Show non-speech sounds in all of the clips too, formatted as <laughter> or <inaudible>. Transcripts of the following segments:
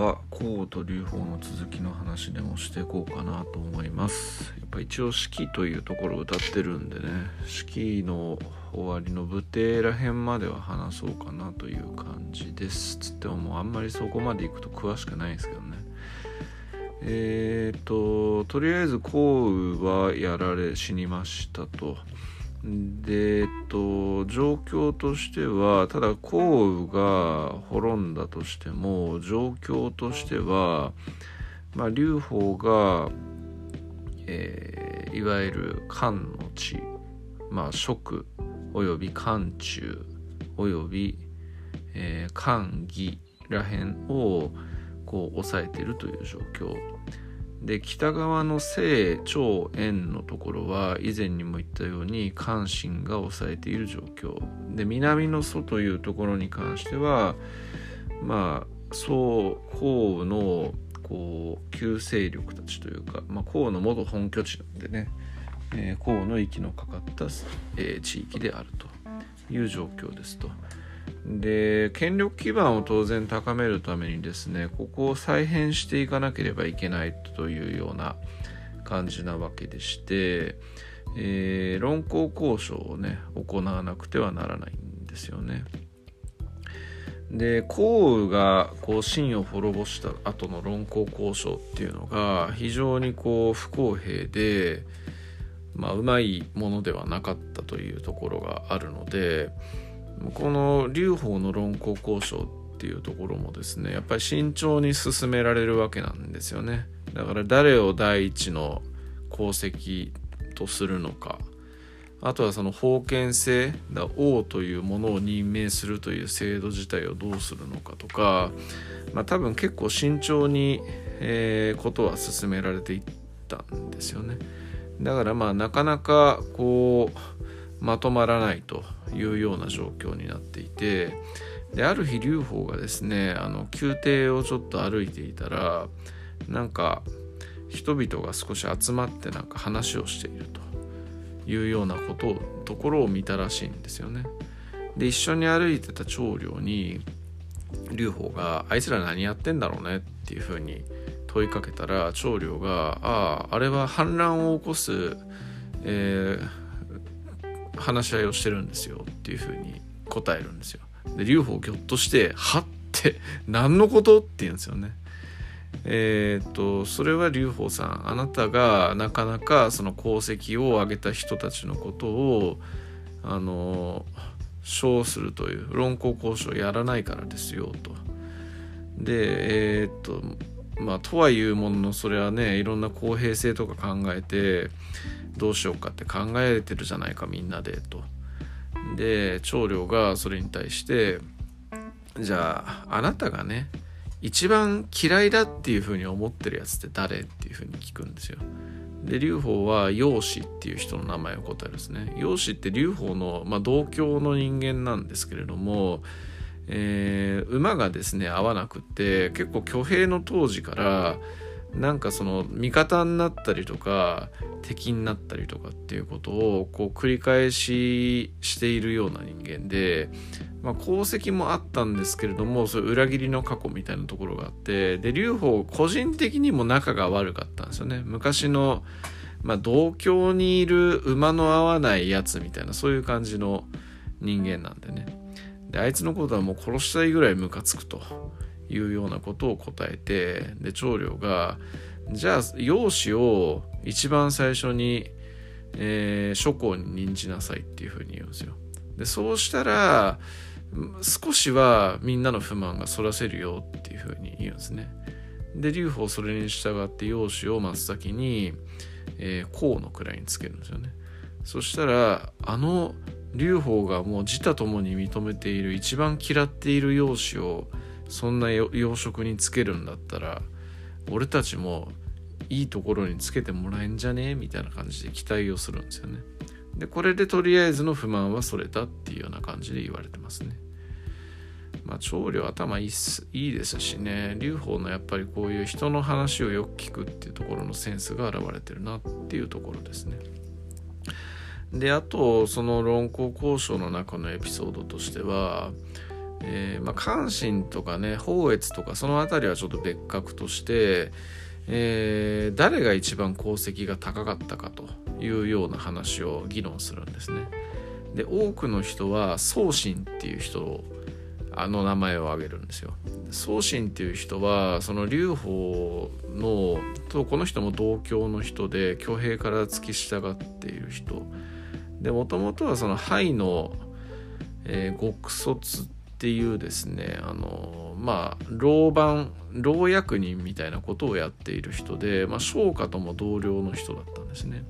は項と劉邦の続きの話でもしていこうかなと思います。やっぱ一応式というところを歌ってるんでね式の終わりの武帝ら辺までは話そうかなという感じです。つってももうあんまりそこまでいくと詳しくないんですけどね。えっ、ととりあえず項羽はやられ死にましたと。でえっと状況としてはただ項羽が滅んだとしても状況としてはまあ劉邦が、えー、いわゆる漢の地まあ蜀および漢中および、えー、漢義らへんをこう抑えているという状況。で北側の西長円のところは以前にも言ったように関心が抑えている状況で南の蘇というところに関してはまあ宋項のこう旧勢力たちというか、まあ、項の元本拠地なんでね、えー、の息のかかった、えー、地域であるという状況ですと。で権力基盤を当然高めるためにですねここを再編していかなければいけないというような感じなわけでして、えー、論考交渉をね行わなくてはならないんですよね。で項羽がこう秦を滅ぼした後の論考交渉っていうのが非常にこう不公平でまあうまいものではなかったというところがあるのでこの劉邦の論考交渉っていうところもですねやっぱり慎重に進められるわけなんですよね。だから誰を第一の功績とするのかあとはその封建制だ王というものを任命するという制度自体をどうするのかとか、まあ、多分結構慎重に、えー、ことは進められていったんですよね。だからまあなかなかこうまとまらないと。いうような状況になっていてである日劉邦がですねあの宮廷をちょっと歩いていたらなんか人々が少し集まってなんか話をしているというようなことをところを見たらしいんですよね。で一緒に歩いてた長領に劉邦が「あいつら何やってんだろうね」っていうふうに問いかけたら長領が「あああれは反乱を起こす、えー、話し合いをしてるんですよっていうふうに答えるんですよ。で劉邦ぎょっとして「は?」って <laughs> 何のことって言うんですよね。えっ、とそれは劉邦さんあなたがなかなかその功績を上げた人たちのことをあの称するという論考交渉やらないからですよと。でえっ、とまあとはいうもののそれはねいろんな公平性とか考えてどうしようかって考えてるじゃないかみんなでと。で長領がそれに対してじゃああなたがね一番嫌いだっていうふうに思ってるやつって誰っていうふうに聞くんですよ。で劉邦は楊氏っていう人の名前を答えるんですね。楊氏って劉邦の、まあ、同郷の人間なんですけれども、えー、馬がですね合わなくって結構挙兵の当時からなんかその味方になったりとか敵になったりとかっていうことをこう繰り返ししているような人間で、まあ、功績もあったんですけれどもそういう裏切りの過去みたいなところがあってで劉邦個人的にも仲が悪かったんですよね。昔の、まあ、同郷にいる馬の合わないやつみたいなそういう感じの人間なんでね。であいつのことはもう殺したいぐらいムカつくと。いうようなことを答えてで長領がじゃあ容姿を一番最初に、えー、諸侯に任じなさいっていうふうに言うんですよ。でそうしたら少しはみんなの不満がそらせるよっていうふうに言うんですね。で劉邦それに従って容姿を真っ先に、えー、河の位につけるんですよね。そしたらあの劉邦がもう自他ともに認めている一番嫌っている容姿をそんな養殖につけるんだったら俺たちもいいところにつけてもらえんじゃねみたいな感じで期待をするんですよね。でこれでとりあえずの不満はそれたっていうような感じで言われてますね。まあ長領頭いいいいですしね劉邦のやっぱりこういう人の話をよく聞くっていうところのセンスが現れてるなっていうところですね。であとその論考交渉の中のエピソードとしてはえー、まあ、関心とかね宝越とかその辺りはちょっと別格として、えー、誰が一番功績が高かったかというような話を議論するんですね。で多くの人は宗信っていう人をあの名前を挙げるんですよ。宗信っていう人はその劉邦のとこの人も同郷の人で挙兵から付き従っている人でもともとはその範の、えー、極卒ってていうですねあのまあ老番老役人みたいなことをやっている人で、まあ、商家とも同僚の人だったんですね。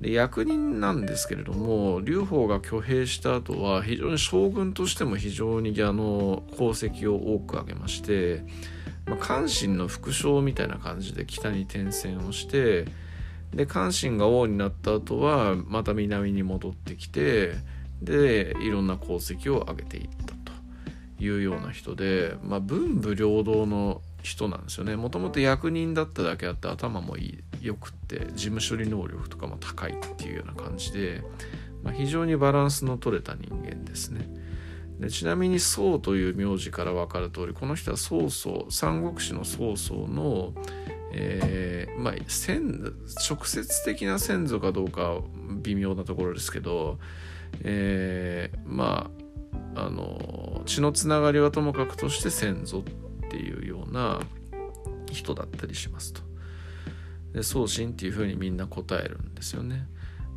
で役人なんですけれども劉邦が挙兵した後は非常に将軍としても非常にあの功績を多く挙げまして、まあ、関心の副将みたいな感じで北に転戦をしてで関心が王になった後はまた南に戻ってきてでいろんな功績を上げていっいうような人で、まあ、文武両道の人なんですよね。もともと役人だっただけあって頭もいいよくって事務処理能力とかも高いっていうような感じで、まあ、非常にバランスの取れた人間ですね。でちなみに宋という名字から分かる通りこの人は曹操三国志の曹操の、えー、まあ先直接的な先祖かどうか微妙なところですけど、えー、まああの血のつながりはともかくとして先祖っていうような人だったりしますと。で送信っていうふうにみんな答えるんですよね。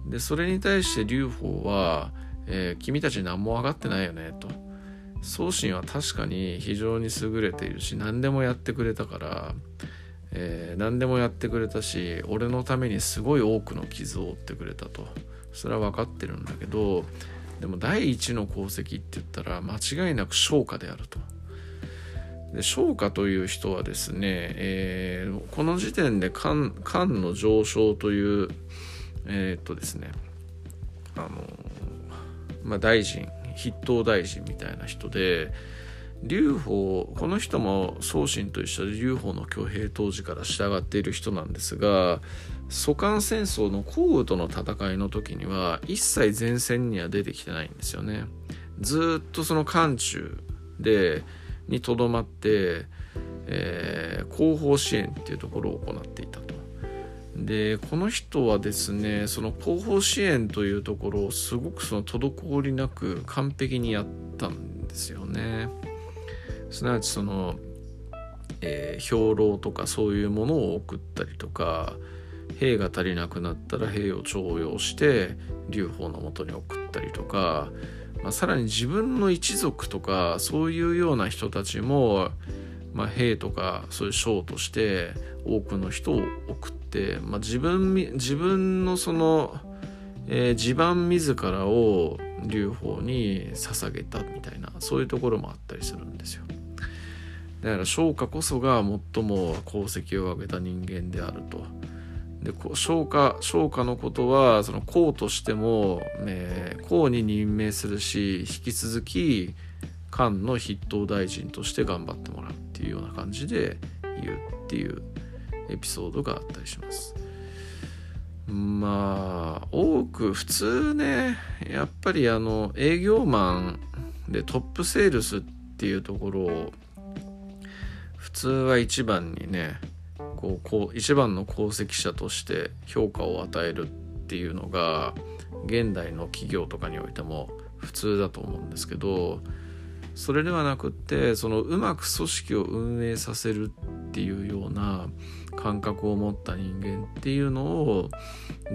でそれに対して劉邦は、えー、君たち何も分かってないよね」と。送信は確かに非常に優れているし何でもやってくれたから、えー、何でもやってくれたし俺のためにすごい多くの傷を負ってくれたとそれは分かってるんだけどでも第一の功績って言ったら間違いなく昇華であると。で昇華という人はですね、えー、この時点で官官の上昇というえー、っとですねあのまあ大臣筆頭大臣みたいな人で劉邦この人も宗信と一緒で劉邦の挙兵当時から従っている人なんですが蘇韓戦争の降雨との戦いの時には一切前線には出てきてないんですよねずっとその漢中でにとどまって、えー、後方支援っていうところを行っていたと。でこの人はですねその後方支援というところをすごくその滞りなく完璧にやったんですよね。すなわちその、えー、兵糧とかそういうものを送ったりとか兵が足りなくなったら兵を徴用して劉邦のもとに送ったりとかまあ、さらに自分の一族とかそういうような人たちも、まあ、兵とかそういう将として多くの人を送って、まあ、自分自分のその、えー、地盤自らを劉邦に捧げたみたいなそういうところもあったりするんですよ。だから昇華こそが最も功績を上げた人間であると。で昇華昇華のことはその公としても、えー、公に任命するし引き続き漢の筆頭大臣として頑張ってもらうっていうような感じで言うっていうエピソードがあったりします。まあ多く普通ねやっぱりあの営業マンでトップセールスっていうところを普通は一番にねこうこう一番の功績者として評価を与えるっていうのが現代の企業とかにおいても普通だと思うんですけどそれではなくってそのうまく組織を運営させるっていうような感覚を持った人間っていうのを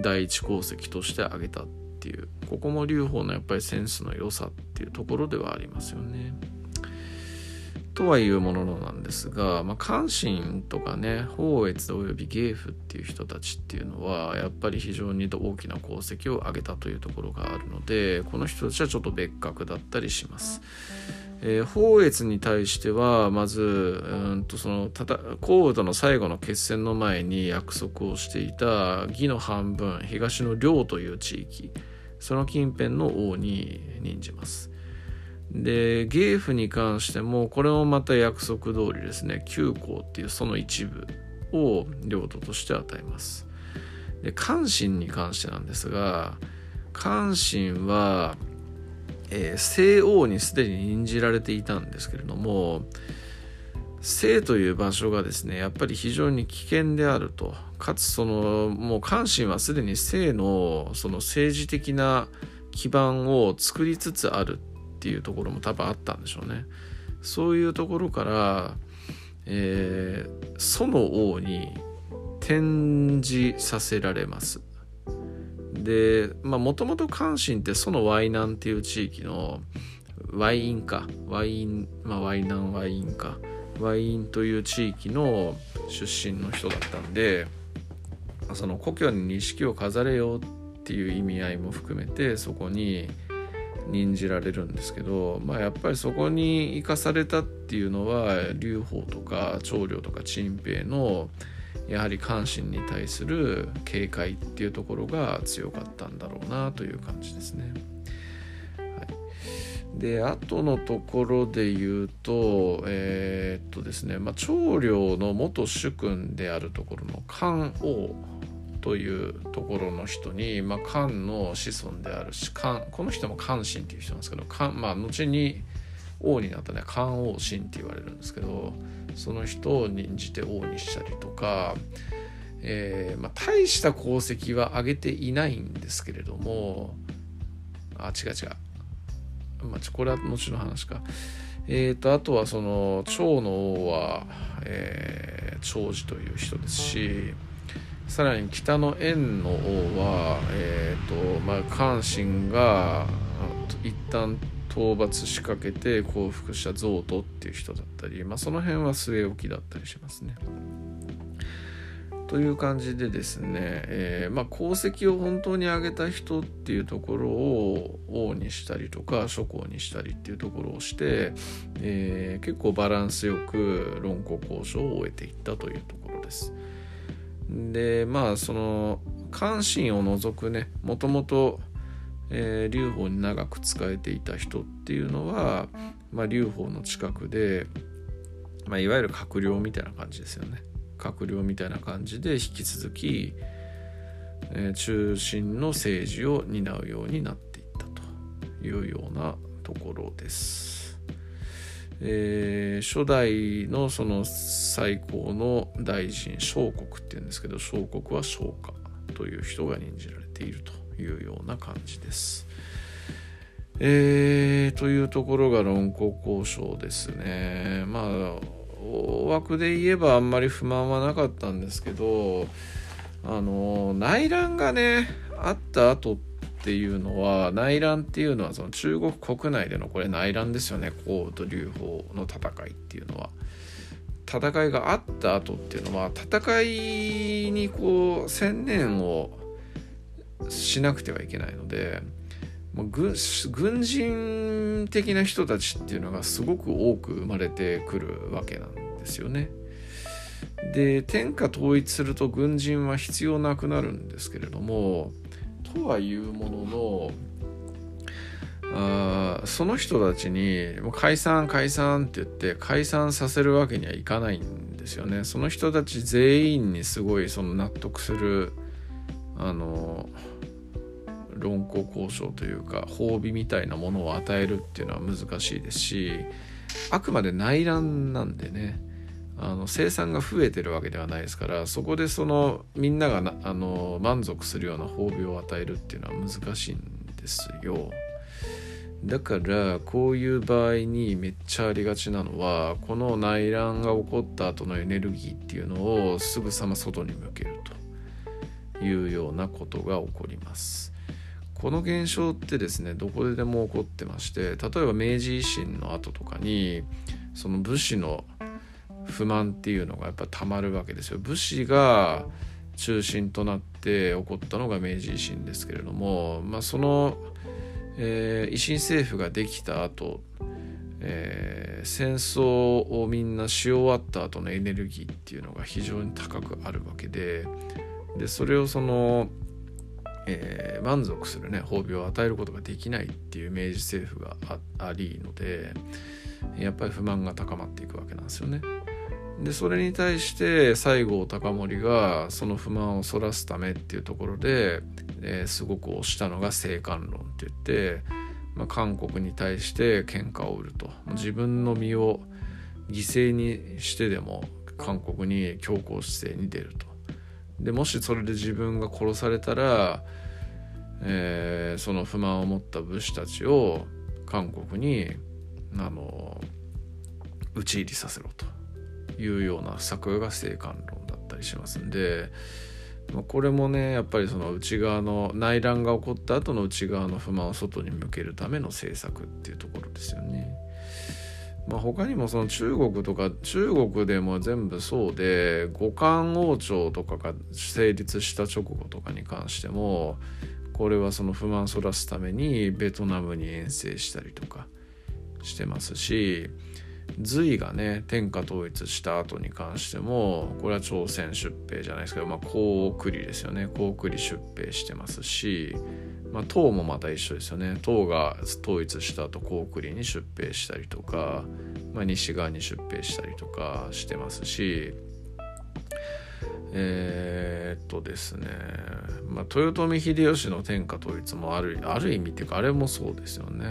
第一功績として挙げたっていうここも劉邦のやっぱりセンスの良さっていうところではありますよね。とはいうもののなんですが、まあ、関心とかね宝越および芸府っていう人たちっていうのはやっぱり非常に大きな功績を上げたというところがあるのでこの人たちはちょっと別格だったりします。えー、宝越に対してはまずうんとそのたた皇宇との最後の決戦の前に約束をしていた義の半分東の領という地域その近辺の王に任じます。で芸府に関してもこれもまた約束通りですね旧皇っていうその一部を領土として与えます。で関心に関してなんですが関心はえー、西王にすでに任じられていたんですけれども生という場所がですねやっぱり非常に危険であると。かつそのもう関心はすでに生のその政治的な基盤を作りつつあるていうところも多分あったんでしょうね。そういうところから、えー、祖の王に展示させられます。でもともと関心ってそのワイナンっていう地域のワインかワインまあワイナンワインかワインという地域の出身の人だったんでその故郷に錦を飾れよっていう意味合いも含めてそこに任じられるんですけど、まあ、やっぱりそこに生かされたっていうのは劉邦とか長領とか陳平のやはり関心に対する警戒っていうところが強かったんだろうなという感じですね。で後のところで言うとえー、っとですね、まあ、長領の元主君であるところの漢王というところの人に、まあ、漢の子孫であるし漢この人も漢神っていう人なんですけど漢、まあ、後に王になったね漢王神って言われるんですけどその人を任じて王にしたりとか、えーまあ、大した功績は上げていないんですけれどもあ違う違うまあ、これは後の話か。えーと、あとはその趙の王は、えー、長寿という人ですしさらに北の円の王は、えーとまあ、関心が一旦討伐しかけて降伏したゾウトっていう人だったり、まあ、その辺は据え置きだったりしますね。という感じでですね、えー、まあ、功績を本当に上げた人っていうところを王にしたりとか諸侯にしたりっていうところをして、えー、結構バランスよく論考交渉を終えていったというところです。でまあその関心を除くねもともとえー、劉邦に長く仕えていた人っていうのは、まあ、劉邦の近くで、まあ、いわゆる閣僚みたいな感じですよね。閣僚みたいな感じで引き続き、えー、中心の政治を担うようになっていったというようなところです。えー、初代のその最高の大臣小国っていうんですけど小国は昇華という人が任じられているというような感じです。えー、というところが論考交渉ですね。まあ大枠で言えばあんまり不満はなかったんですけどあの内乱がねあった後ってていうのは内乱っていうのはその中国国内でのこれ内乱ですよね黄と劉邦の戦いっていうのは。戦いがあった後っていうのは戦いにこう専念をしなくてはいけないので軍軍人的な人たちっていうのがすごく多く生まれてくるわけなんですよね。で天下統一すると軍人は必要なくなるんですけれどもとはいうもののあその人たちにもう解散解散って言って解散させるわけにはいかないんですよね。その人たち全員にすごいその納得するあの論考交渉というか褒美みたいなものを与えるっていうのは難しいですしあくまで内乱なんでねあの生産が増えてるわけではないですからそこでそのみんながあの満足するような褒美を与えるっていうのは難しいんですよ。だからこういう場合にめっちゃありがちなのはこの内乱が起こった後のエネルギーっていうのをすぐさま外に向けるというようなことが起こります。この現象ってですねどこででも起こってまして例えば明治維新の後とかにその武士の不満っていうのがやっぱたまるわけですよ。武士が中心となって起こったのが明治維新ですけれども、まあ、その、えー、維新政府ができた後、えー、戦争をみんなし終わった後のエネルギーっていうのが非常に高くあるわけででそれをそのえー、満足するね褒美を与えることができないっていう明治政府がありのでやっぱり不満が高まっていくわけなんですよね。でそれに対して西郷隆盛がその不満をそらすためっていうところで、えー、すごく推したのが「政官論」って言ってまあ、韓国に対して喧嘩を売ると。自分の身を犠牲にしてでも韓国に強硬姿勢に出ると。でもしそれで自分が殺されたら、えー、その不満を持った武士たちを韓国にあの討ち入りさせろと。いうような策が生還論だったりしますんで、まあ、これもねやっぱりその内側の内乱が起こった後の内側の不満を外に向けるための政策っていうところですよね。まあ、他にもその中国とか中国でも全部そうで五漢王朝とかが成立した直後とかに関してもこれはその不満をそらすためにベトナムに遠征したりとかしてますし隋がね天下統一した後に関してもこれは朝鮮出兵じゃないですけど、まあ、高句麗ですよね高句麗出兵してますし、まあ、唐もまた一緒ですよね唐が統一した後高句麗に出兵したりとか、まあ、西側に出兵したりとかしてますしえー、っとですね、まあ、豊臣秀吉の天下統一もあるある意味っていうかあれもそうですよね。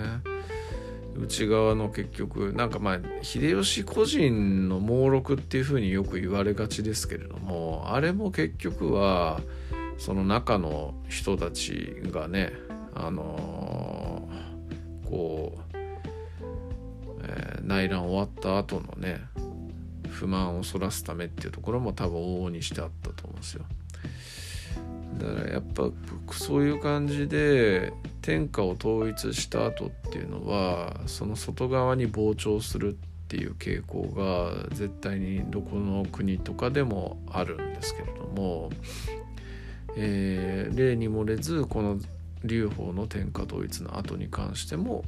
内側の結局なんかまあ秀吉個人の猛録っていうふうによく言われがちですけれどもあれも結局はその中の人たちがねあのー、こう、えー、内乱終わった後のね不満をそらすためっていうところも多分往々にしてあったと思うんですよ。だからやっぱそういう感じで天下を統一した後っていうのはその外側に膨張するっていう傾向が絶対にどこの国とかでもあるんですけれども、えー、例に漏れずこの劉邦の天下統一の後に関しても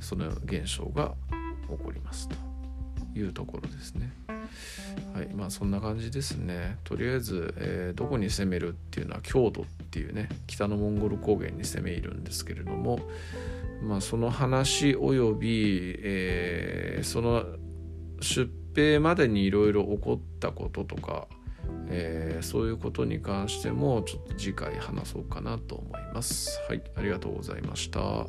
その現象が起こりますと。いうところですね。はい。まあそんな感じですね。とりあえず、えー、どこに攻めるっていうのは郷土っていうね北のモンゴル高原に攻め入るんですけれどもまあその話および、えー、その出兵までにいろいろ起こったこととか、えー、そういうことに関してもちょっと次回話そうかなと思います。はい、ありがとうございました。